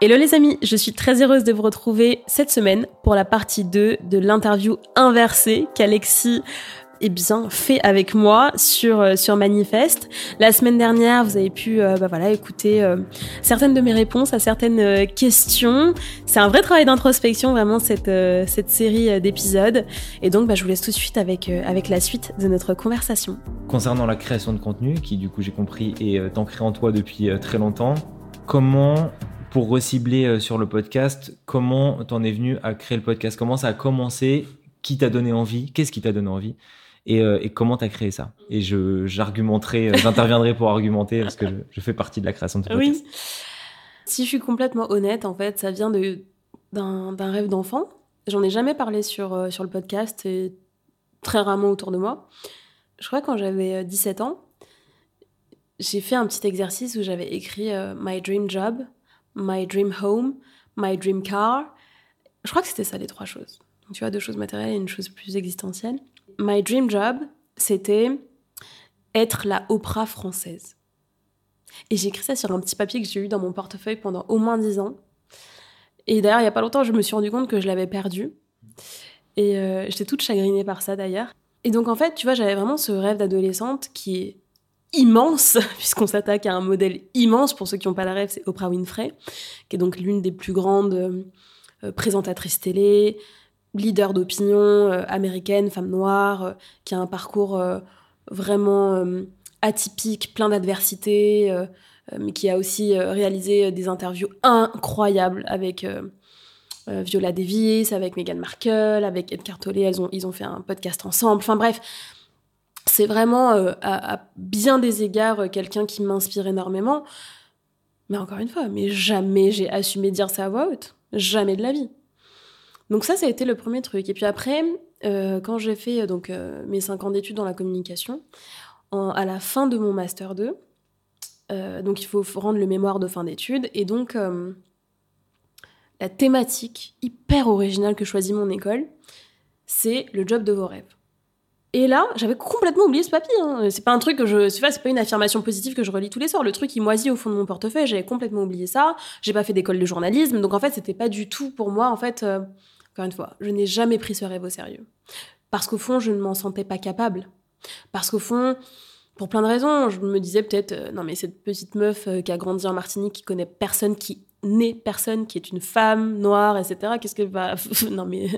Hello les amis, je suis très heureuse de vous retrouver cette semaine pour la partie 2 de l'interview inversée qu'Alexis eh bien, fait avec moi sur euh, sur Manifeste. La semaine dernière, vous avez pu euh, bah voilà écouter euh, certaines de mes réponses à certaines questions. C'est un vrai travail d'introspection vraiment cette cette série d'épisodes. Et donc, bah, je vous laisse tout de suite avec avec la suite de notre conversation. Concernant la création de contenu, qui du coup j'ai compris est ancré en toi depuis très longtemps, comment pour recibler sur le podcast, comment t'en es venu à créer le podcast? Comment ça a commencé? Qui t'a donné envie? Qu'est-ce qui t'a donné envie? Euh, et, comment tu as créé ça? Et je, j'argumenterai, euh, j'interviendrai pour argumenter parce que je, fais partie de la création de ce podcast. Oui. Si je suis complètement honnête, en fait, ça vient de, d'un, rêve d'enfant. J'en ai jamais parlé sur, euh, sur le podcast et très rarement autour de moi. Je crois que quand j'avais 17 ans, j'ai fait un petit exercice où j'avais écrit My Dream Job, My Dream Home, My Dream Car. Je crois que c'était ça les trois choses. Donc, tu vois, deux choses matérielles et une chose plus existentielle my dream job, c'était être la Oprah française. Et j'ai écrit ça sur un petit papier que j'ai eu dans mon portefeuille pendant au moins dix ans. Et d'ailleurs, il n'y a pas longtemps, je me suis rendu compte que je l'avais perdu. Et euh, j'étais toute chagrinée par ça d'ailleurs. Et donc en fait, tu vois, j'avais vraiment ce rêve d'adolescente qui est immense, puisqu'on s'attaque à un modèle immense. Pour ceux qui n'ont pas la rêve, c'est Oprah Winfrey, qui est donc l'une des plus grandes euh, présentatrices télé, leader d'opinion euh, américaine, femme noire, euh, qui a un parcours euh, vraiment atypique, plein d'adversités, mais qui a aussi réalisé des interviews incroyables avec Viola Davis, avec Meghan Markle, avec Ed Cartolé. Elles ont, ils ont fait un podcast ensemble. Enfin bref, c'est vraiment à, bien des égards quelqu'un qui m'inspire énormément. Mais encore une fois, mais jamais j'ai assumé dire ça à voix haute. Jamais de la vie. Donc ça, ça a été le premier truc. Et puis après, euh, quand j'ai fait donc euh, mes 5 ans d'études dans la communication, à la fin de mon master 2, euh, donc il faut rendre le mémoire de fin d'études, et donc la thématique hyper originale que choisit mon école, c'est le job de vos rêves. Et là, j'avais complètement oublié ce papier. Hein. C'est pas un truc que je. C'est pas une affirmation positive que je relis tous les soirs. Le truc, il moisit au fond de mon portefeuille. J'avais complètement oublié ça. J'ai pas fait d'école de journalisme. Donc en fait, c'était pas du tout pour moi, en fait, encore une fois, je n'ai jamais pris ce rêve au sérieux. Parce qu'au fond, je ne m'en sentais pas capable. Parce qu'au fond, pour plein de raisons, je me disais peut-être, euh, non mais cette petite meuf euh, qui a grandi en Martinique, qui connaît personne, qui n'est personne, qui est une femme noire, etc. Qu'est-ce qu'elle va... non mais,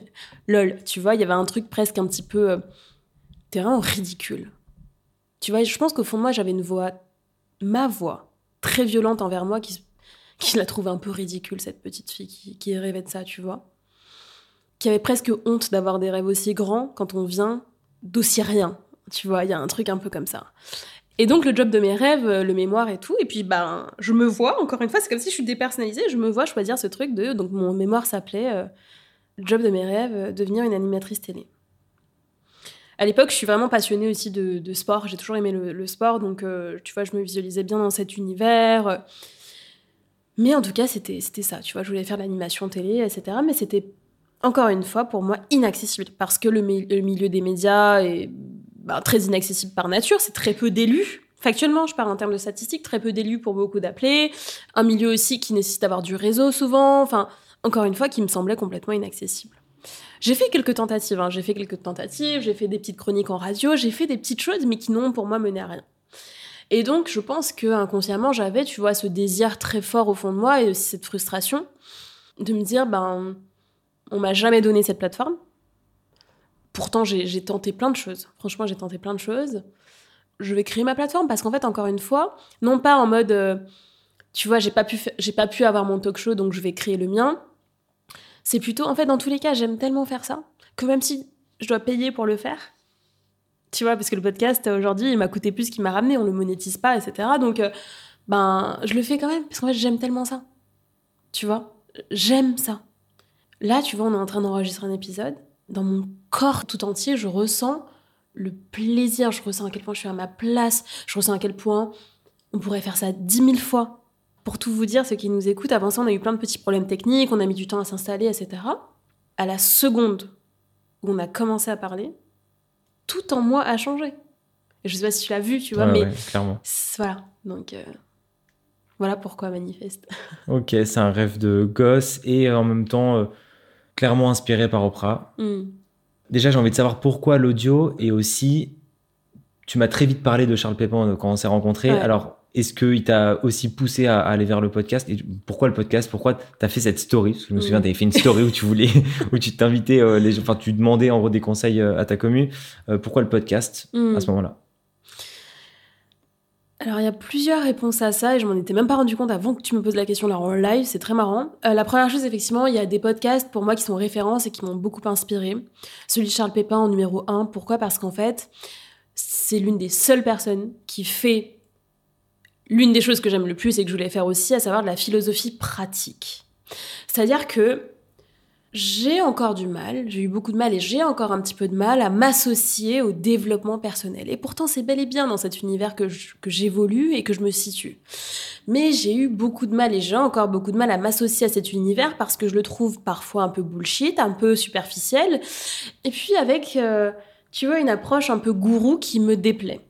lol, tu vois, il y avait un truc presque un petit peu... Euh, vraiment ridicule. Tu vois, je pense qu'au fond de moi, j'avais une voix, ma voix, très violente envers moi, qui, qui la trouve un peu ridicule, cette petite fille qui, qui rêvait de ça, tu vois qui avait presque honte d'avoir des rêves aussi grands quand on vient d'aussi rien. Tu vois, il y a un truc un peu comme ça. Et donc le job de mes rêves, euh, le mémoire et tout, et puis ben je me vois encore une fois, c'est comme si je suis dépersonnalisée, je me vois choisir ce truc de donc mon mémoire s'appelait euh, job de mes rêves, euh, devenir une animatrice télé. À l'époque, je suis vraiment passionnée aussi de, sport, j'ai toujours aimé le, sport, donc tu vois, je me visualisais bien dans cet univers. Mais en tout cas, c'était ça, tu vois, je voulais faire l'animation télé, etc. Mais c'était encore une fois, pour moi, inaccessible. Parce que le, milieu des médias est bah, très inaccessible par nature. C'est très peu d'élus. Factuellement, je parle en termes de statistiques, très peu d'élus pour beaucoup d'appelés. Un milieu aussi qui nécessite d'avoir du réseau souvent. Enfin, encore une fois, qui me semblait complètement inaccessible. J'ai fait quelques tentatives, hein. j'ai fait quelques tentatives, j'ai fait des petites chroniques en radio, j'ai fait des petites choses, mais qui n'ont pour moi mené à rien. Et donc, je pense que inconsciemment, j'avais, tu vois, ce désir très fort au fond de moi et aussi cette frustration de me dire, ben, on m'a jamais donné cette plateforme. Pourtant, j'ai tenté plein de choses. Franchement, j'ai tenté plein de choses. Je vais créer ma plateforme parce qu'en fait, encore une fois, non pas en mode, euh, tu vois, j'ai pas pu, pas pu avoir mon talk show, donc je vais créer le mien. C'est plutôt, en fait, dans tous les cas, j'aime tellement faire ça que même si je dois payer pour le faire, tu vois, parce que le podcast aujourd'hui, il m'a coûté plus qu'il m'a ramené, on le monétise pas, etc. Donc, euh, ben, je le fais quand même parce qu'en fait, j'aime tellement ça. Tu vois, j'aime ça. Là, tu vois, on est en train d'enregistrer un épisode. Dans mon corps tout entier, je ressens le plaisir, je ressens à quel point je suis à ma place, je ressens à quel point on pourrait faire ça dix mille fois. Pour tout vous dire, ceux qui nous écoutent, avant ça, on a eu plein de petits problèmes techniques, on a mis du temps à s'installer, etc. À la seconde où on a commencé à parler, tout en moi a changé. Je sais pas si tu l'as vu, tu vois, Ouais, mais ouais, clairement. voilà. Donc euh, voilà pourquoi manifeste. Ok, c'est un rêve de gosse et en même temps euh, clairement inspiré par Oprah. Hmm. Déjà, j'ai envie de savoir pourquoi l'audio et aussi, tu m'as très vite parlé de Charles Pépin euh, quand on s'est rencontrés. Ouais. Alors, est-ce qu'il t'a aussi poussé à, aller vers le podcast? Et pourquoi le podcast? Pourquoi t'as fait cette story? Parce que je me souviens, Mm. t'avais fait une story où tu voulais, où tu t'invitais, euh, les enfin, tu demandais en gros des conseils euh, à ta commu. Euh, pourquoi le podcast Hmm. à ce moment-là? Alors, il y a plusieurs réponses à ça et je m'en étais même pas rendu compte avant que tu me poses la question là en live, c'est très marrant. Euh, la première chose, effectivement, il y a des podcasts pour moi qui sont références et qui m'ont beaucoup inspiré. Celui de Charles Pépin en numéro 1. Pourquoi? Parce qu'en fait, c'est l'une des seules personnes qui fait l'une des choses que j'aime le plus et que je voulais faire aussi, à savoir de la philosophie pratique. C'est-à-dire que j'ai encore du mal, j'ai eu beaucoup de mal et j'ai encore un petit peu de mal à m'associer au développement personnel. Et pourtant, c'est bel et bien dans cet univers que j'évolue et que je me situe. Mais j'ai eu beaucoup de mal et j'ai encore beaucoup de mal à m'associer à cet univers parce que je le trouve parfois un peu bullshit, un peu superficiel. Et puis avec, euh, tu vois, une approche un peu gourou qui me déplaît.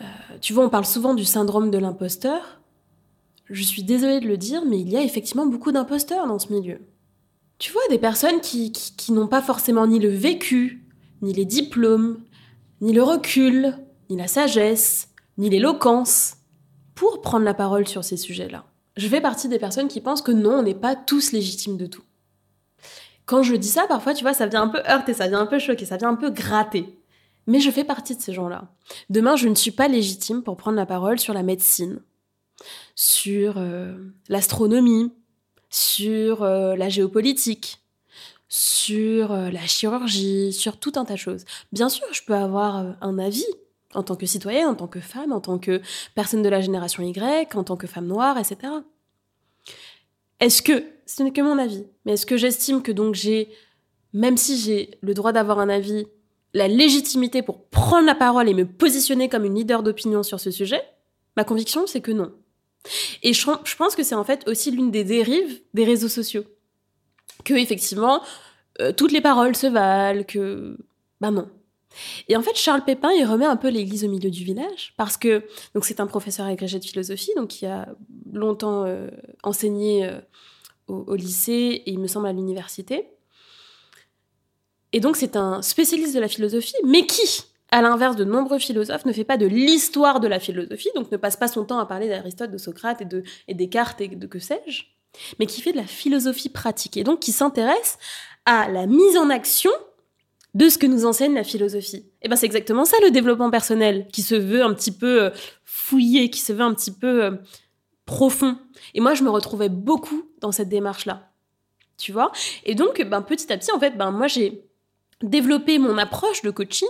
Euh, tu vois, on parle souvent du syndrome de l'imposteur. Je suis désolée de le dire, mais il y a effectivement beaucoup d'imposteurs dans ce milieu. Tu vois, des personnes qui, qui, n'ont pas forcément ni le vécu, ni les diplômes, ni le recul, ni la sagesse, ni l'éloquence pour prendre la parole sur ces sujets-là. Je fais partie des personnes qui pensent que non, on n'est pas tous légitimes de tout. Quand je dis ça, parfois, tu vois, ça vient un peu heurter, ça vient un peu choquer, ça vient un peu gratter. Mais je fais partie de ces gens-là. Demain, je ne suis pas légitime pour prendre la parole sur la médecine, sur euh, l'astronomie, sur euh, la géopolitique, sur euh, la chirurgie, sur tout un tas de choses. Bien sûr, je peux avoir euh, un avis en tant que citoyenne, en tant que femme, en tant que personne de la génération Y, en tant que femme noire, etc. Est-ce que, ce n'est que mon avis, mais est-ce que j'estime que donc j'ai, même si j'ai le droit d'avoir un avis, la légitimité pour prendre la parole et me positionner comme une leader d'opinion sur ce sujet Ma conviction, c'est que non. Et je, pense que c'est en fait aussi l'une des dérives des réseaux sociaux. Que, effectivement, euh, toutes les paroles se valent, que. Ben non. Et en fait, Charles Pépin, il remet un peu l'église au milieu du village, parce que donc c'est un professeur agrégé de philosophie, donc qui a longtemps euh, enseigné euh, au lycée et il me semble à l'université. Et donc c'est un spécialiste de la philosophie, mais qui, à l'inverse de nombreux philosophes, ne fait pas de l'histoire de la philosophie, donc ne passe pas son temps à parler d'Aristote, de Socrate et, de, et Descartes et de que sais-je, mais qui fait de la philosophie pratique, et donc qui s'intéresse à la mise en action de ce que nous enseigne la philosophie. Et ben c'est exactement ça le développement personnel, qui se veut un petit peu euh, fouillé, qui se veut un petit peu euh, profond. Et moi, je me retrouvais beaucoup dans cette démarche-là. Tu vois? Et donc, ben, petit à petit, en fait, ben, moi, j'ai développé mon approche de coaching,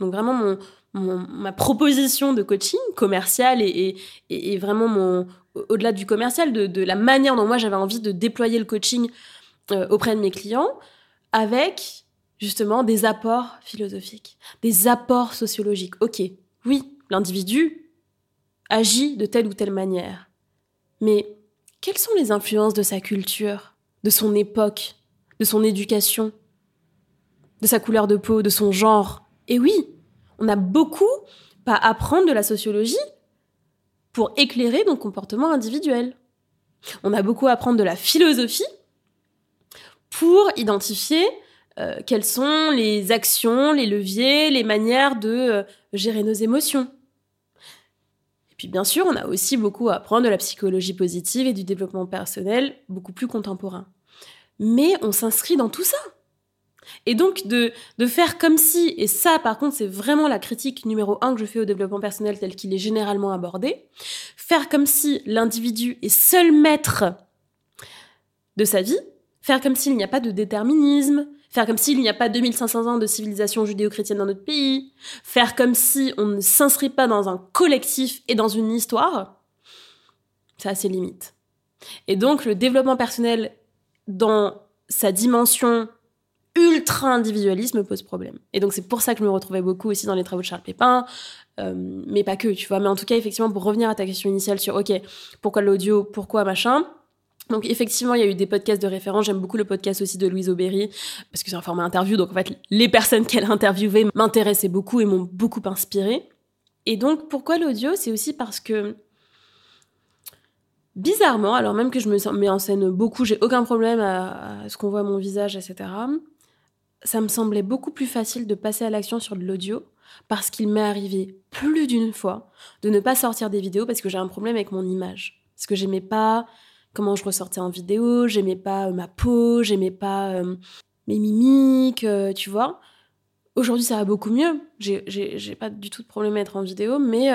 donc vraiment mon, ma proposition de coaching commercial et, vraiment au-delà du commercial, de, de, la manière dont moi j'avais envie de déployer le coaching euh, auprès de mes clients, avec justement des apports philosophiques, des apports sociologiques. Ok, oui, l'individu agit de telle ou telle manière, mais quelles sont les influences de sa culture, de son époque, de son éducation, de sa couleur de peau, de son genre? Et oui, on a beaucoup à apprendre de la sociologie pour éclairer nos comportements individuels. On a beaucoup à apprendre de la philosophie pour identifier euh, quelles sont les actions, les leviers, les manières de euh, gérer nos émotions. Et puis bien sûr, on a aussi beaucoup à apprendre de la psychologie positive et du développement personnel, beaucoup plus contemporain. Mais on s'inscrit dans tout ça. Et donc de, de faire comme si, et ça par contre c'est vraiment la critique numéro un que je fais au développement personnel tel qu'il est généralement abordé, faire comme si l'individu est seul maître de sa vie, faire comme s'il n'y a pas de déterminisme, faire comme s'il n'y a pas 2500 ans de civilisation judéo-chrétienne dans notre pays, faire comme si on ne s'inscrit pas dans un collectif et dans une histoire, ça a ses limites. Et donc le développement personnel dans sa dimension ultra individualiste me pose problème. Et donc c'est pour ça que je me retrouvais beaucoup aussi dans les travaux de Charles Pépin, euh, mais pas que, tu vois. Mais en tout cas, effectivement, pour revenir à ta question initiale sur, ok, pourquoi l'audio, pourquoi machin, Donc effectivement, il y a eu des podcasts de référence. J'aime beaucoup le podcast aussi de Louise Aubéry parce que c'est un format interview. Donc en fait, les personnes qu'elle a interviewées m'intéressaient beaucoup et m'ont beaucoup inspiré. Et donc pourquoi l'audio? C'est aussi parce que bizarrement, alors même que je me mets en scène beaucoup, j'ai aucun problème à, ce qu'on voit mon visage, etc. Ça me semblait beaucoup plus facile de passer à l'action sur de l'audio parce qu'il m'est arrivé plus d'une fois de ne pas sortir des vidéos parce que j'ai un problème avec mon image. Parce que j'aimais pas comment je ressortais en vidéo, j'aimais pas euh, ma peau, j'aimais pas euh, mes mimiques, euh, tu vois. Aujourd'hui, ça va beaucoup mieux. J'ai pas du tout de problème à être en vidéo, mais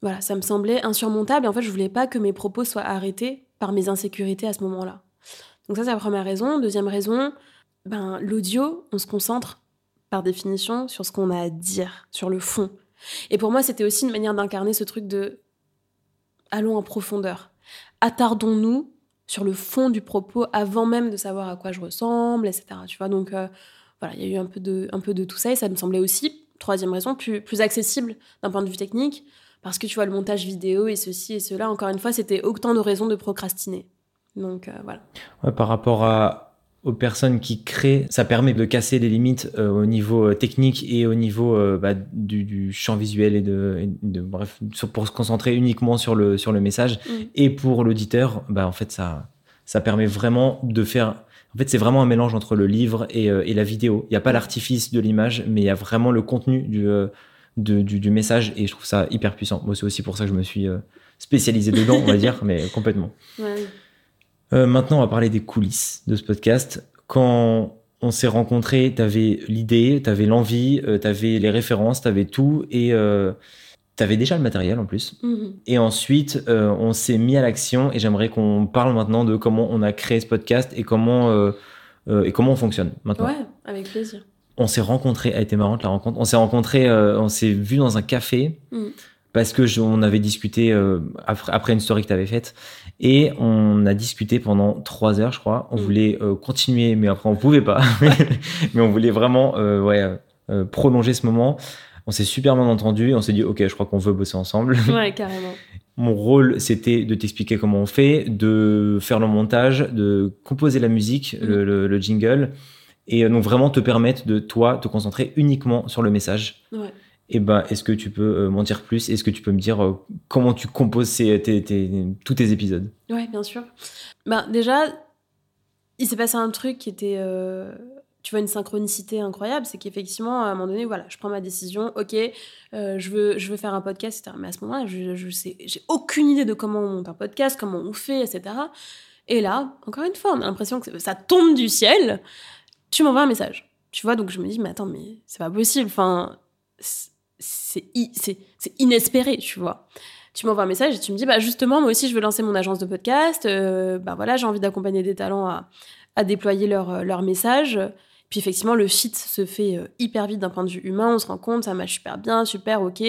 voilà, ça me semblait insurmontable. Et en fait, je voulais pas que mes propos soient arrêtés par mes insécurités à ce moment-là. Donc ça, c'est la première raison. Deuxième raison, ben, l'audio, on se concentre par définition sur ce qu'on a à dire, sur le fond. Et pour moi, c'était aussi une manière d'incarner ce truc de allons en profondeur attardons-nous sur le fond du propos avant même de savoir à quoi je ressemble, etc. Tu vois, donc euh, voilà, il y a eu un peu, de, un peu de tout ça et ça me semblait aussi, troisième raison, plus, plus accessible d'un point de vue technique, parce que tu vois, le montage vidéo et ceci et cela, encore une fois, c'était autant de raisons de procrastiner. Donc euh, voilà. par rapport à, aux personnes qui créent, ça permet de casser les limites euh, au niveau euh, technique et au niveau euh, bah, du, champ visuel et de, bref pour se concentrer uniquement sur le sur le message. Mm. et pour l'auditeur bah en fait ça ça permet vraiment de faire en fait c'est vraiment un mélange entre le livre et, et la vidéo. Il n'y a pas l'artifice de l'image mais il y a vraiment le contenu du, du, du message et je trouve ça hyper puissant. Moi c'est aussi pour ça que je me suis spécialisé dedans on va dire mais complètement. Ouais. Euh, maintenant, on va parler des coulisses de ce podcast. Quand on s'est rencontrés, tu avais l'idée, tu avais l'envie, euh, tu avais les références, tu avais tout et euh, tu avais déjà le matériel en plus. Mhm. Et ensuite, on s'est mis à l'action et j'aimerais qu'on parle maintenant de comment on a créé ce podcast et comment, et comment on fonctionne maintenant. Ouais, avec plaisir. On s'est rencontrés, a été marrante la rencontre. On s'est rencontrés, on s'est vu dans un café. Mhm parce que on avait discuté euh, après, une story que tu avais faite et on a discuté pendant trois heures, je crois. On mm. voulait euh, continuer, mais après on pouvait pas. mais on voulait vraiment euh, ouais, prolonger ce moment. On s'est super bien entendu et on s'est dit ok, je crois qu'on veut bosser ensemble. Ouais, carrément. Mon rôle, c'était de t'expliquer comment on fait, de faire le montage, de composer la musique, le, mm. le, jingle, et donc vraiment te permettre de toi te concentrer uniquement sur le message. Ouais. Eh ben, est-ce que tu peux euh, m'en dire plus? Est-ce que tu peux me dire euh, comment tu composes tous tes épisodes? Ouais, bien sûr. Ben, déjà, il s'est passé un truc qui était, euh, tu vois, une synchronicité incroyable. C'est qu'effectivement, à un moment donné, voilà, je prends ma décision. Ok, je veux, je veux faire un podcast, etc. Mais à ce moment-là, je, je j'ai aucune idée de comment on monte un podcast, comment on fait, etc. Et là, encore une fois, on a l'impression que ça tombe du ciel. Tu m'envoies un message. Tu vois, donc je me dis, mais attends, mais c'est pas possible. Enfin c'est inespéré, tu vois. Tu m'envoies un message et tu me dis, bah justement, moi aussi, je veux lancer mon agence de podcast. Euh, bah voilà, j'ai envie d'accompagner des talents à, à déployer leur, leur message. Puis effectivement, le fit se fait euh, hyper vite d'un point de vue humain. On se rend compte, ça marche super bien, super, ok.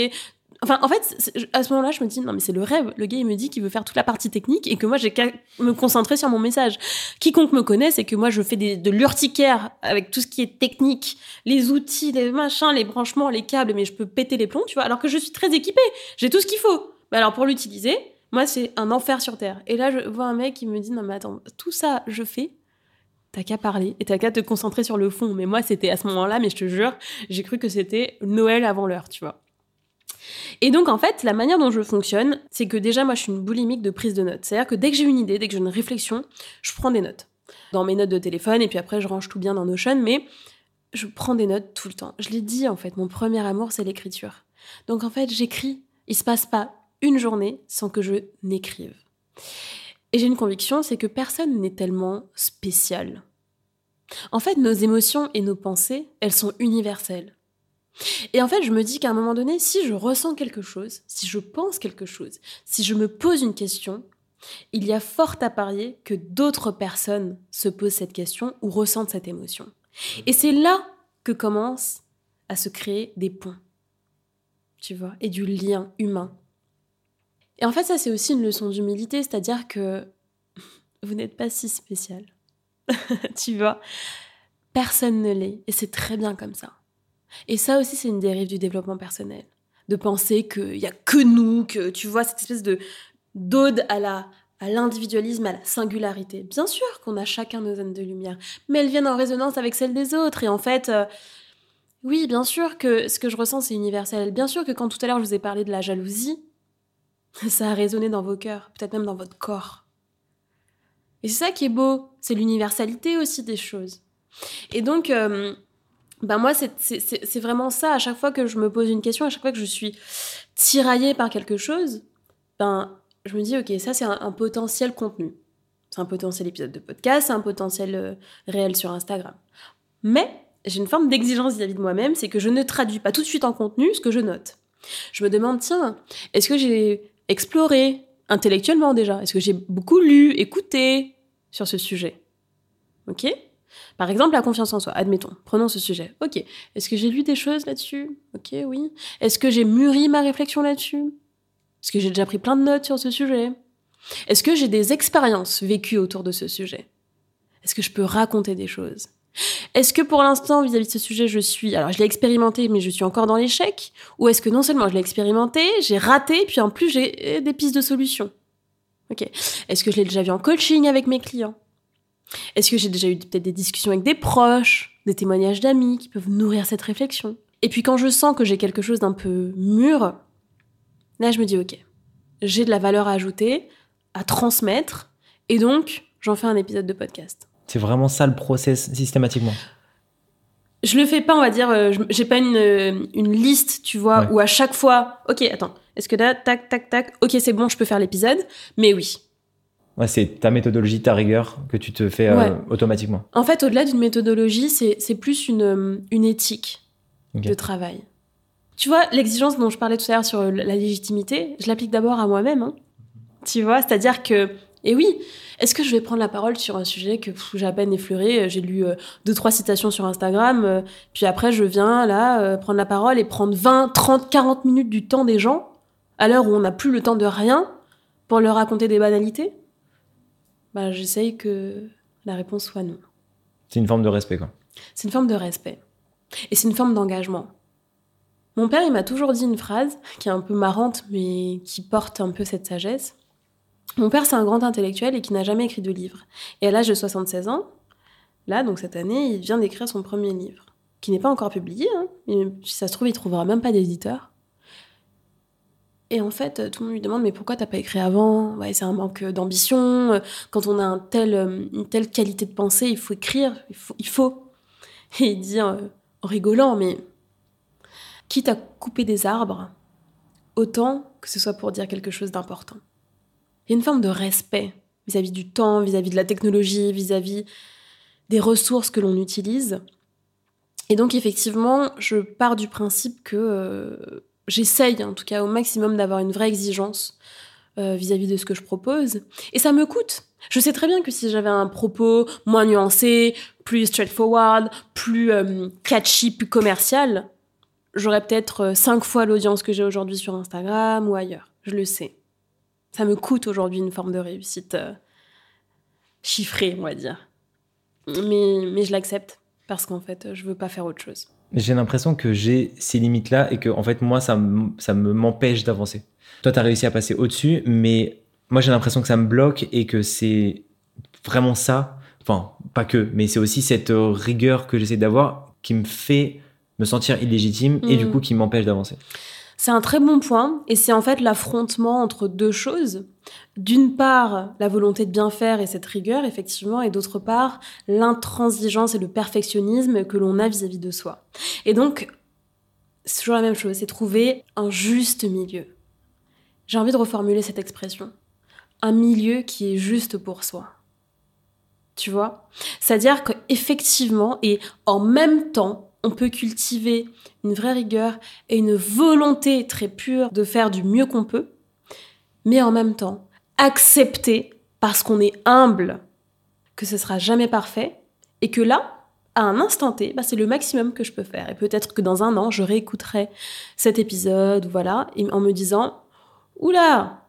Enfin, en fait, à ce moment-là, je me dis, non, mais c'est le rêve. Le gars, il me dit qu'il veut faire toute la partie technique et que moi, j'ai qu'à me concentrer sur mon message. Quiconque me connaît, c'est que moi, je fais de l'urticaire avec tout ce qui est technique, les outils, les machins, les branchements, les câbles, mais je peux péter les plombs, tu vois, alors que je suis très équipée. J'ai tout ce qu'il faut. Mais alors, pour l'utiliser, moi, c'est un enfer sur Terre. Et là, je vois un mec qui me dit, non, mais attends, tout ça, je fais. T'as qu'à parler et t'as qu'à te concentrer sur le fond. Mais moi, c'était à ce moment-là, mais je te jure, j'ai cru que c'était Noël avant l'heure, tu vois. Et donc, en fait, la manière dont je fonctionne, c'est que déjà, moi, je suis une boulimique de prise de notes. C'est-à-dire que dès que j'ai une idée, dès que j'ai une réflexion, je prends des notes. Dans mes notes de téléphone, et puis après, je range tout bien dans Notion, mais je prends des notes tout le temps. Je l'ai dit, en fait, mon premier amour, c'est l'écriture. Donc, en fait, j'écris. Il se passe pas une journée sans que je n'écrive. Et j'ai une conviction, c'est que personne n'est tellement spécial. En fait, nos émotions et nos pensées, elles sont universelles. Et en fait, je me dis qu'à un moment donné, si je ressens quelque chose, si je pense quelque chose, si je me pose une question, il y a fort à parier que d'autres personnes se posent cette question ou ressentent cette émotion. Et c'est là que commencent à se créer des ponts, tu vois, et du lien humain. Et en fait, ça, c'est aussi une leçon d'humilité, c'est-à-dire que vous n'êtes pas si spécial. tu vois, personne ne l'est, et c'est très bien comme ça. Et ça aussi, c'est une dérive du développement personnel. De penser qu'il n'y a que nous, que tu vois, cette espèce de d'ode à la à l'individualisme, à la singularité. Bien sûr qu'on a chacun nos zones de lumière, mais elles viennent en résonance avec celles des autres. Et en fait, euh, oui, bien sûr que ce que je ressens, c'est universel. Bien sûr que quand tout à l'heure je vous ai parlé de la jalousie, ça a résonné dans vos cœurs, peut-être même dans votre corps. Et c'est ça qui est beau, c'est l'universalité aussi des choses. Et donc, euh, ben moi, c'est vraiment ça. À chaque fois que je me pose une question, à chaque fois que je suis tiraillée par quelque chose, ben, je me dis, ok, ça c'est un, potentiel contenu. C'est un potentiel épisode de podcast, c'est un potentiel euh, réel sur Instagram. Mais j'ai une forme d'exigence vis-à-vis de moi-même, c'est que je ne traduis pas tout de suite en contenu ce que je note. Je me demande, tiens, est-ce que j'ai exploré intellectuellement déjà? Est-ce que j'ai beaucoup lu, écouté sur ce sujet? Ok? Par exemple, la confiance en soi, admettons, prenons ce sujet. Ok, est-ce que j'ai lu des choses là-dessus? Ok, oui. Est-ce que j'ai mûri ma réflexion là-dessus? Est-ce que j'ai déjà pris plein de notes sur ce sujet? Est-ce que j'ai des expériences vécues autour de ce sujet? Est-ce que je peux raconter des choses? Est-ce que pour l'instant, vis-à-vis de ce sujet, je suis... Alors, je l'ai expérimenté, mais je suis encore dans l'échec? Ou est-ce que non seulement je l'ai expérimenté, j'ai raté, puis en plus, j'ai des pistes de solutions? Ok. Est-ce que je l'ai déjà vu en coaching avec mes clients? Est-ce que j'ai déjà eu peut-être des discussions avec des proches, des témoignages d'amis qui peuvent nourrir cette réflexion? Et puis quand je sens que j'ai quelque chose d'un peu mûr, Là, je me dis, ok, j'ai de la valeur à ajouter, à transmettre, et donc, j'en fais un épisode de podcast. C'est vraiment ça le process systématiquement Je le fais pas, on va dire, euh, j'ai pas une, euh, une, liste, tu vois, où à chaque fois, ok, attends, est-ce que là, tac, tac, tac, ok, c'est bon, je peux faire l'épisode, mais oui. Ouais, c'est ta méthodologie, ta rigueur que tu te fais euh, automatiquement. En fait, au-delà d'une méthodologie, c'est plus une, une éthique de travail. Tu vois, l'exigence dont je parlais tout à l'heure sur la légitimité, je l'applique d'abord à moi-même. Hein. Tu vois, c'est-à-dire que, et oui, est-ce que je vais prendre la parole sur un sujet que j'ai à peine effleuré J'ai lu euh, deux, trois citations sur Instagram, euh, puis après je viens là euh, prendre la parole et prendre 20, 30, 40 minutes du temps des gens, à l'heure où on n'a plus le temps de rien, pour leur raconter des banalités? Bah, j'essaye que la réponse soit non. C'est une forme de respect, quoi. C'est une forme de respect. Et c'est une forme d'engagement. Mon père, il m'a toujours dit une phrase qui est un peu marrante, mais qui porte un peu cette sagesse. Mon père, c'est un grand intellectuel et qui n'a jamais écrit de livre. Et à l'âge de 76 ans, là, donc cette année, il vient d'écrire son premier livre, qui n'est pas encore publié. Hein, si ça se trouve, il trouvera même pas d'éditeur. Et en fait, tout le monde lui demande mais pourquoi t'as pas écrit avant? C'est un manque d'ambition. Quand on a une telle qualité de pensée, il faut écrire. Il faut. Et il dit euh, en rigolant, mais quitte à couper des arbres, autant que ce soit pour dire quelque chose d'important. Il y a une forme de respect vis-à-vis du temps, vis-à-vis de la technologie, vis-à-vis des ressources que l'on utilise. Et donc effectivement, je pars du principe que euh, j'essaye en tout cas au maximum d'avoir une vraie exigence euh, vis-à-vis de ce que je propose. Et ça me coûte. Je sais très bien que si j'avais un propos moins nuancé, plus straightforward, plus euh, catchy, plus commercial, j'aurais peut-être euh, cinq fois l'audience que j'ai aujourd'hui sur Instagram ou ailleurs. Je le sais. Ça me coûte aujourd'hui une forme de réussite chiffrée, on va dire. Mais, mais je l'accepte parce qu'en fait, je veux pas faire autre chose. J'ai l'impression que j'ai ces limites-là et que, en fait, moi, ça, ça me m'empêche d'avancer. Toi, tu as réussi à passer au-dessus, mais moi, j'ai l'impression que ça me bloque et que c'est vraiment ça. Enfin, pas que, mais c'est aussi cette euh, rigueur que j'essaie d'avoir qui me fait me sentir illégitime et du mm. coup qui m'empêche d'avancer. C'est un très bon point et c'est en fait l'affrontement entre deux choses. D'une part, la volonté de bien faire et cette rigueur, effectivement, et d'autre part, l'intransigeance et le perfectionnisme que l'on a vis-à-vis de soi. Et donc, c'est toujours la même chose, c'est trouver un juste milieu. J'ai envie de reformuler cette expression. Un milieu qui est juste pour soi. Tu vois? C'est-à-dire qu'effectivement, et en même temps, on peut cultiver une vraie rigueur et une volonté très pure de faire du mieux qu'on peut, mais en même temps, accepter, parce qu'on est humble, que ce sera jamais parfait, et que là, à un instant T, bah, c'est le maximum que je peux faire. Et peut-être que dans un an, je réécouterai cet épisode, voilà, en me disant, oula,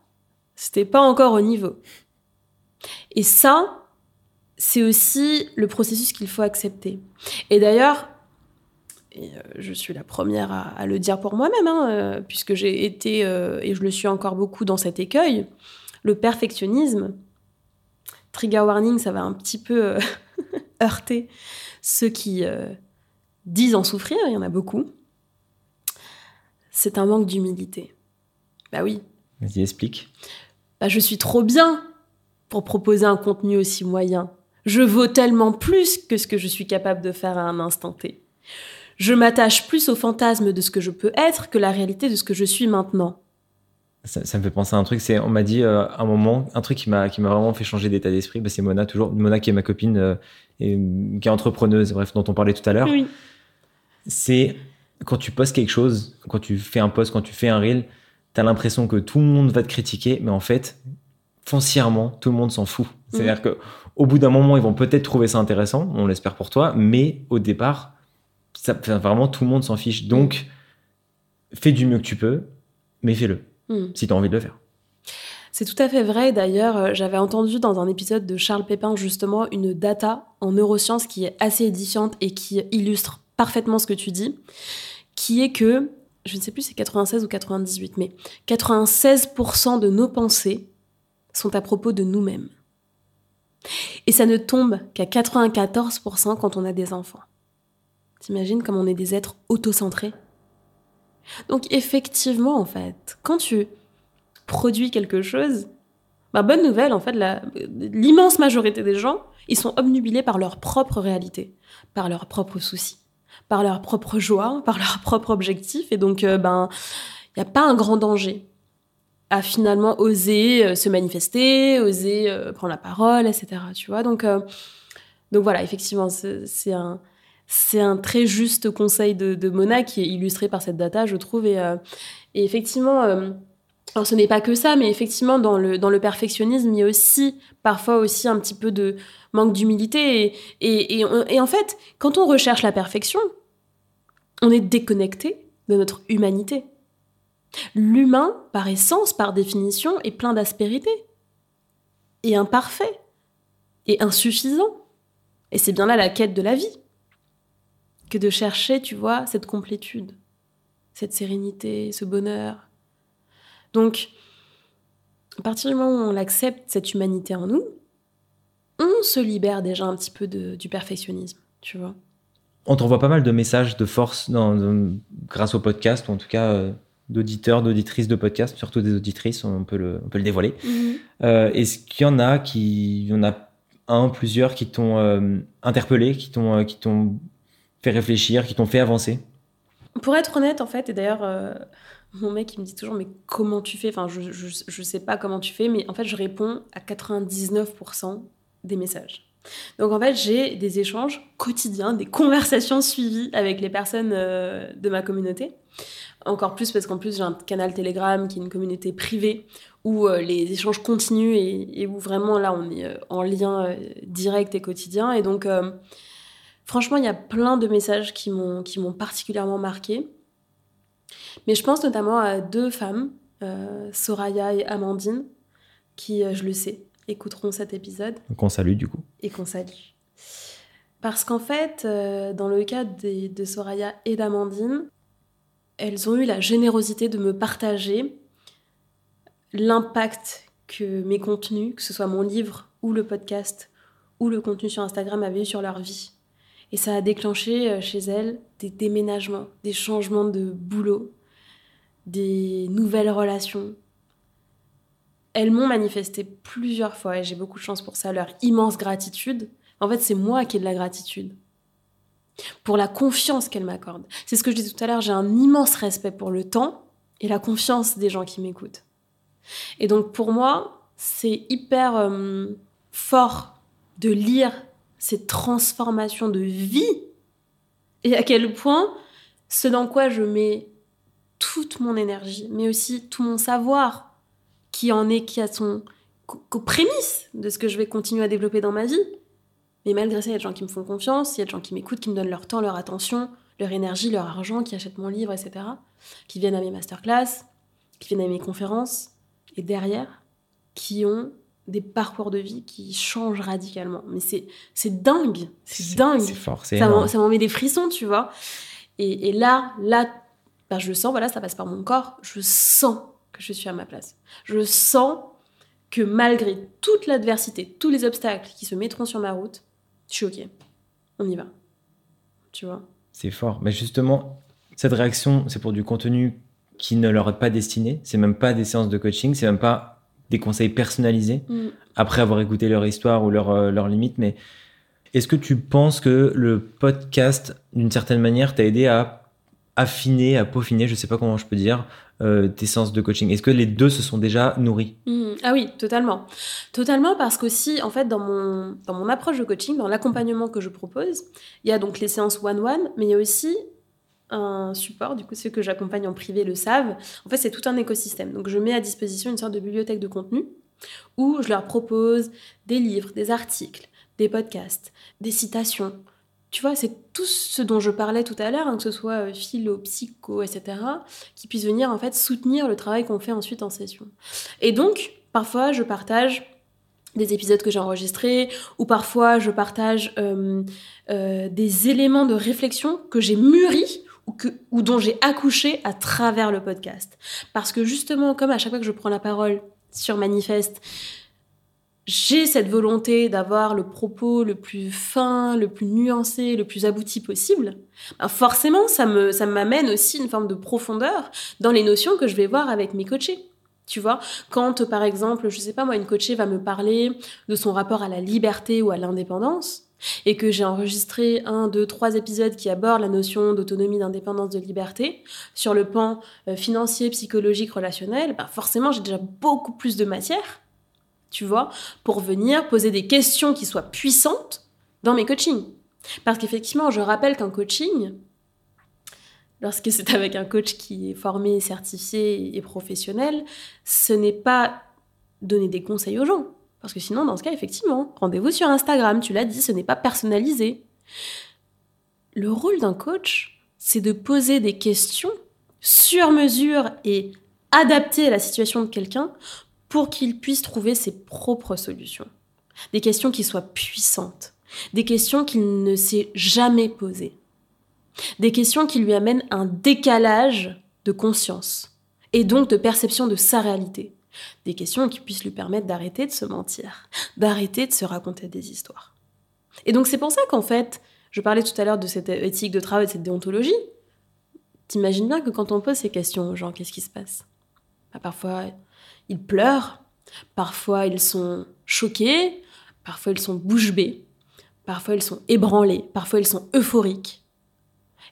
c'était pas encore au niveau. Et ça, c'est aussi le processus qu'il faut accepter. Et d'ailleurs, et euh, je suis la première à, le dire pour moi-même, hein, euh, puisque j'ai été, euh, et je le suis encore beaucoup dans cet écueil, le perfectionnisme, trigger warning, ça va un petit peu heurter ceux qui disent en souffrir, il y en a beaucoup. C'est un manque d'humilité. Bah oui. Vas-y, explique. Bah, je suis trop bien pour proposer un contenu aussi moyen. Je vaux tellement plus que ce que je suis capable de faire à un instant T. Je m'attache plus au fantasme de ce que je peux être que la réalité de ce que je suis maintenant. Ça, me fait penser à un truc, c'est on m'a dit euh, un moment, un truc qui m'a qui m'a vraiment fait changer d'état d'esprit, bah, c'est Mona toujours, Mona qui est ma copine euh, et qui est entrepreneuse, bref, dont on parlait tout à l'heure. Oui. C'est quand tu postes quelque chose, quand tu fais un post, quand tu fais un reel, tu as l'impression que tout le monde va te critiquer, mais en fait, foncièrement, tout le monde s'en fout. C'est-à-dire mm. que au bout d'un moment, ils vont peut-être trouver ça intéressant, on l'espère pour toi, mais au départ, ça, vraiment tout le monde s'en fiche. Donc, fais du mieux que tu peux, mais fais-le. Hmm. si tu as envie de le faire. C'est tout à fait vrai. D'ailleurs, euh, j'avais entendu dans un épisode de Charles Pépin justement une data en neurosciences qui est assez édifiante et qui illustre parfaitement ce que tu dis, qui est que, je ne sais plus si c'est 96 ou 98, mais 96% de nos pensées sont à propos de nous-mêmes. Et ça ne tombe qu'à 94% quand on a des enfants. T'imagines comme on est des êtres autocentrés? Donc effectivement, en fait, quand tu produis quelque chose, ma bonne nouvelle, en fait, l'immense majorité des gens, ils sont obnubilés par leur propre réalité, par leurs propres soucis, par leur propre joie, par leur propre objectif. Et donc, euh, ben, il n'y a pas un grand danger à finalement oser euh, se manifester, oser euh, prendre la parole, etc. Tu vois, donc, donc voilà, effectivement, c'est un c'est un très juste conseil de, Mona qui est illustré par cette data, je trouve. Et, euh, effectivement, euh, ce n'est pas que ça, mais effectivement, dans le, dans le perfectionnisme, il y a aussi parfois aussi un petit peu de manque d'humilité. Et, et, en fait, quand on recherche la perfection, on est déconnecté de notre humanité. L'humain, par essence, par définition, est plein d'aspérité, et imparfait, et insuffisant. Et c'est bien là la quête de la vie que de chercher, tu vois, cette complétude, cette sérénité, ce bonheur. Donc, à partir du moment où on accepte cette humanité en nous, on se libère déjà un petit peu du perfectionnisme, tu vois. On t'envoie pas mal de messages de force grâce au podcast, ou en tout cas euh, d'auditeurs, d'auditrices de podcast, surtout des auditrices, on peut le, peut le dévoiler. Mhm. Euh, est-ce qu'il y en a qui, il y en a un, plusieurs qui t'ont euh, interpellé, qui t'ont, qui t'ont fait réfléchir, qui t'ont fait avancer Pour être honnête, en fait, et d'ailleurs, euh, mon mec, me dit toujours, mais comment tu fais? Enfin, je, je, je, sais pas comment tu fais, mais en fait, je réponds à 99% des messages. Donc, en fait, j'ai des échanges quotidiens, des conversations suivies avec les personnes euh, de ma communauté. Encore plus parce qu'en plus, j'ai un canal Telegram qui est une communauté privée où euh, les échanges continuent et, et, où vraiment, là, on est en lien direct et quotidien. Et donc, Franchement, il y a plein de messages qui m'ont, qui m'ont particulièrement marqué. Mais je pense notamment à deux femmes, euh, Soraya et Amandine, qui, euh, je le sais, écouteront cet épisode. Qu'on salue du coup. Et qu'on salue. Parce qu'en fait, euh, dans le cas de Soraya et d'Amandine, elles ont eu la générosité de me partager l'impact que mes contenus, que ce soit mon livre ou le podcast ou le contenu sur Instagram, avaient eu sur leur vie. Et ça a déclenché euh, chez elle des déménagements, des changements de boulot, des nouvelles relations. Elles m'ont manifesté plusieurs fois, et j'ai beaucoup de chance pour ça, leur immense gratitude. En fait, c'est moi qui ai de la gratitude. Pour la confiance qu'elles m'accordent. C'est ce que je disais tout à l'heure, j'ai un immense respect pour le temps et la confiance des gens qui m'écoutent. Et donc pour moi, c'est hyper euh, fort de lire cette transformation de vie et à quel point ce dans quoi je mets toute mon énergie, mais aussi tout mon savoir qui en est, qui a son qu'aux prémices de ce que je vais continuer à développer dans ma vie. Mais malgré ça, il y a des gens qui me font confiance, il y a des gens qui m'écoutent, qui me donnent leur temps, leur attention, leur énergie, leur argent, qui achètent mon livre, etc. Qui viennent à mes masterclass, qui viennent à mes conférences, et derrière, qui ont des parcours de vie qui changent radicalement. Mais c'est, c'est dingue, c'est dingue. C'est fort, ça, m'en, met des frissons, tu vois. Et, là, là, bah, je sens, voilà, ça passe par mon corps, je sens que je suis à ma place. Je sens que malgré toute l'adversité, tous les obstacles qui se mettront sur ma route, je suis OK. On y va. Tu vois C'est fort. Mais justement, cette réaction, c'est pour du contenu qui ne leur est pas destiné. C'est même pas des séances de coaching, c'est même pas des conseils personnalisés Mm. après avoir écouté leur histoire ou leurs euh, leurs limites. Mais est-ce que tu penses que le podcast, d'une certaine manière, t'a aidé à affiner, à peaufiner, je sais pas comment je peux dire, euh, tes séances de coaching? Est-ce que les deux se sont déjà nourris? Mm. Ah oui, totalement. Totalement parce qu'aussi, en fait, dans mon, dans mon approche de coaching, dans l'accompagnement que je propose, il y a donc les séances one-one, mais il y a aussi un support, du coup ceux que j'accompagne en privé le savent. En fait, c'est tout un écosystème. Donc je mets à disposition une sorte de bibliothèque de contenu où je leur propose des livres, des articles, des podcasts, des citations. Tu vois, c'est tout ce dont je parlais tout à l'heure, hein, que ce soit euh, philo, psycho, etc., qui puissent venir en fait soutenir le travail qu'on fait ensuite en session. Et donc, parfois, je partage des épisodes que j'ai enregistrés, ou parfois je partage euh, euh, des éléments de réflexion que j'ai mûris ou, ou dont j'ai accouché à travers le podcast. Parce que justement, comme à chaque fois que je prends la parole sur Manifeste, j'ai cette volonté d'avoir le propos le plus fin, le plus nuancé, le plus abouti possible, ben forcément, ça me ça m'amène aussi une forme de profondeur dans les notions que je vais voir avec mes coachés. Tu vois, quand par exemple, je sais pas moi, une coachée va me parler de son rapport à la liberté ou à l'indépendance, et que j'ai enregistré un, deux, trois épisodes qui abordent la notion d'autonomie, d'indépendance, de liberté sur le pan euh, financier, psychologique, relationnel, ben forcément j'ai déjà beaucoup plus de matière, tu vois, pour venir poser des questions qui soient puissantes dans mes coachings. Parce qu'effectivement, je rappelle qu'un coaching, lorsque c'est avec un coach qui est formé, certifié et professionnel, ce n'est pas donner des conseils aux gens. Parce que sinon, dans ce cas, effectivement, rendez-vous sur Instagram, tu l'as dit, ce n'est pas personnalisé. Le rôle d'un coach, c'est de poser des questions sur mesure et adaptées à la situation de quelqu'un pour qu'il puisse trouver ses propres solutions. Des questions qui soient puissantes, des questions qu'il ne s'est jamais posées, des questions qui lui amènent un décalage de conscience et donc de perception de sa réalité des questions qui puissent lui permettre d'arrêter de se mentir, d'arrêter de se raconter des histoires. Et donc c'est pour ça qu'en fait, je parlais tout à l'heure de cette éthique de travail, de cette déontologie. T'imagines bien que quand on pose ces questions aux gens, qu'est-ce qui se passe? Bah, Parfois, ils pleurent, parfois ils sont choqués, parfois ils sont bouche bée, parfois ils sont ébranlés, parfois ils sont euphoriques.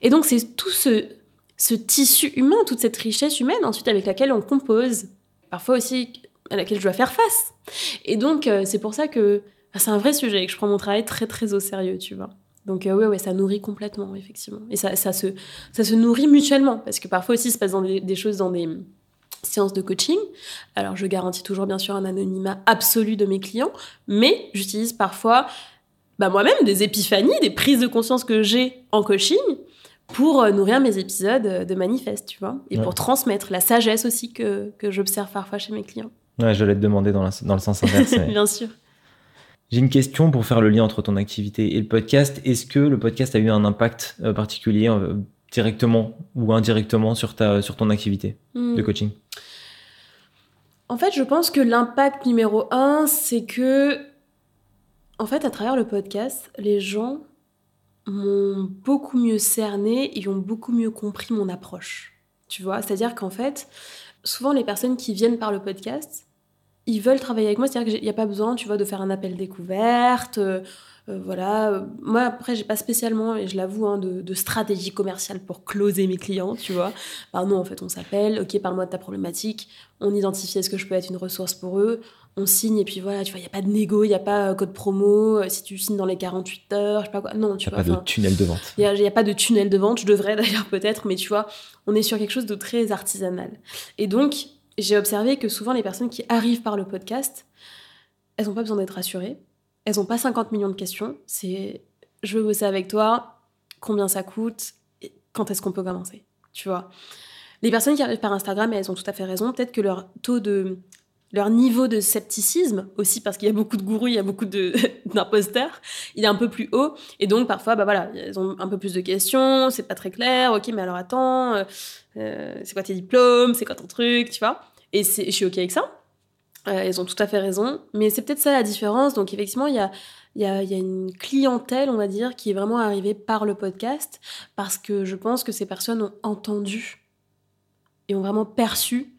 Et donc c'est tout ce, ce tissu humain, toute cette richesse humaine ensuite avec laquelle on compose parfois aussi à laquelle je dois faire face. Et donc, euh, c'est pour ça que c'est un vrai sujet et que je prends mon travail très, très au sérieux, tu vois. Donc, euh, ouais, ouais, ça nourrit complètement, effectivement. Et ça, ça, se, ça se nourrit mutuellement, parce que parfois aussi, il se passe dans des, des choses dans des séances de coaching. Alors, je garantis toujours, bien sûr, un anonymat absolu de mes clients, mais j'utilise parfois bah, moi-même des épiphanies, des prises de conscience que j'ai en coaching pour euh, nourrir mes épisodes de manifeste, tu vois, et Ouais. pour transmettre la sagesse aussi que, que j'observe parfois chez mes clients. Ouais, je l'ai te demander dans, la- dans le sens inverse. mais- Bien sûr. J'ai une question pour faire le lien entre ton activité et le podcast. Est-ce que le podcast a eu un impact euh, particulier euh, directement ou indirectement sur, ta, sur ton activité Hmm. de coaching? En fait, je pense que l'impact numéro un, c'est que, en fait, à travers le podcast, les gens m'ont beaucoup mieux cerné et ont beaucoup mieux compris mon approche. Tu vois, c'est-à-dire qu'en fait, souvent les personnes qui viennent par le podcast, ils veulent travailler avec moi, c'est-à-dire qu'il n'y a pas besoin, tu vois, de faire un appel découverte. euh, euh, voilà, moi après j'ai pas spécialement, et je l'avoue, hein, de, de stratégie commerciale pour closer mes clients, tu vois. Bah non, en fait on s'appelle, ok, parle-moi de ta problématique, on identifie est-ce que je peux être une ressource pour eux, on signe et puis voilà, tu vois, il n'y a pas de négo, il n'y a pas euh, code promo, euh, si tu signes dans les 48 heures, je sais pas quoi, non, tu Tu vois. pas de tunnel de vente. il n'y a, pas de tunnel de vente, je devrais d'ailleurs peut-être, mais tu vois, on est sur quelque chose de très artisanal. Et donc, j'ai observé que souvent les personnes qui arrivent par le podcast, elles n'ont pas besoin d'être rassurées, elles n'ont pas 50 millions de questions, c'est je veux bosser avec toi, combien ça coûte, et quand est-ce qu'on peut commencer, tu vois. Les personnes qui arrivent par Instagram, elles ont tout à fait raison, peut-être que leur taux de leur niveau de scepticisme, aussi parce qu'il y a beaucoup de gourous, il y a beaucoup d'imposteurs, il est un peu plus haut. Et donc, parfois, bah voilà, elles ont un peu plus de questions, c'est pas très clair. Ok, mais alors attends, euh, euh, c'est quoi tes diplômes, c'est quoi ton truc, tu vois Et je suis ok avec ça. elles ont tout à fait raison. Mais c'est peut-être ça la différence. Donc effectivement, il y a, y, a, il y a une clientèle, on va dire, qui est vraiment arrivée par le podcast, parce que je pense que ces personnes ont entendu et ont vraiment perçu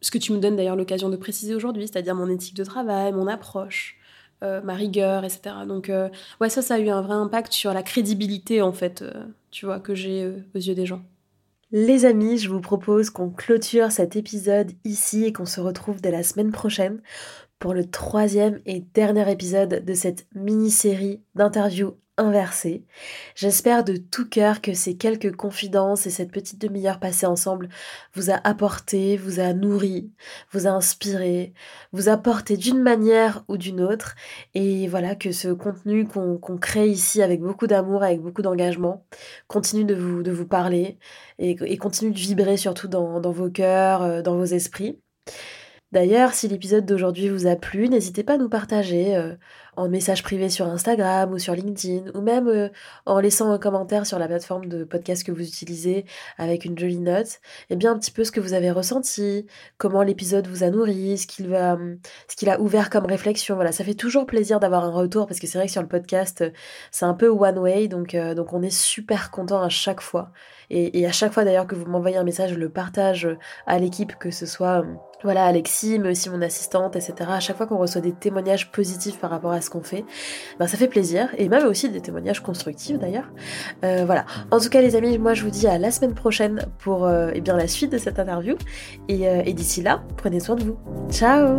ce que tu me donnes d'ailleurs l'occasion de préciser aujourd'hui, c'est-à-dire mon éthique de travail, mon approche, euh, ma rigueur, etc. Donc, euh, ouais, ça, ça a eu un vrai impact sur la crédibilité, en fait, euh, tu vois, que j'ai aux yeux des gens. Les amis, je vous propose qu'on clôture cet épisode ici et qu'on se retrouve dès la semaine prochaine pour le troisième et dernier épisode de cette mini-série d'interviews inversées. J'espère de tout cœur que ces quelques confidences et cette petite demi-heure passée ensemble vous a apporté, vous a nourri, vous a inspiré, vous a porté d'une manière ou d'une autre. Et voilà, que ce contenu qu'on crée ici avec beaucoup d'amour, avec beaucoup d'engagement, continue de vous, parler et, continue de vibrer surtout dans, dans vos cœurs, euh, dans vos esprits. D'ailleurs, si l'épisode d'aujourd'hui vous a plu, n'hésitez pas à nous partager euh, en message privé sur Instagram ou sur LinkedIn, ou même euh, en laissant un commentaire sur la plateforme de podcast que vous utilisez avec une jolie note, et bien un petit peu ce que vous avez ressenti, comment l'épisode vous a nourri, ce qu'il va, ce qu'il a ouvert comme réflexion. Voilà, ça fait toujours plaisir d'avoir un retour parce que c'est vrai que sur le podcast, c'est un peu one way, donc, euh, donc on est super content à chaque fois. Et, et à chaque fois d'ailleurs que vous m'envoyez un message, je le partage à l'équipe, que ce soit voilà, Alexis, mais aussi mon assistante, etc. À chaque fois qu'on reçoit des témoignages positifs par rapport à ce qu'on fait, ben ça fait plaisir. Et même aussi des témoignages constructifs d'ailleurs. Euh, voilà. En tout cas, les amis, moi je vous dis à la semaine prochaine pour euh, eh bien, la suite de cette interview. Euh, et d'ici là, prenez soin de vous. Ciao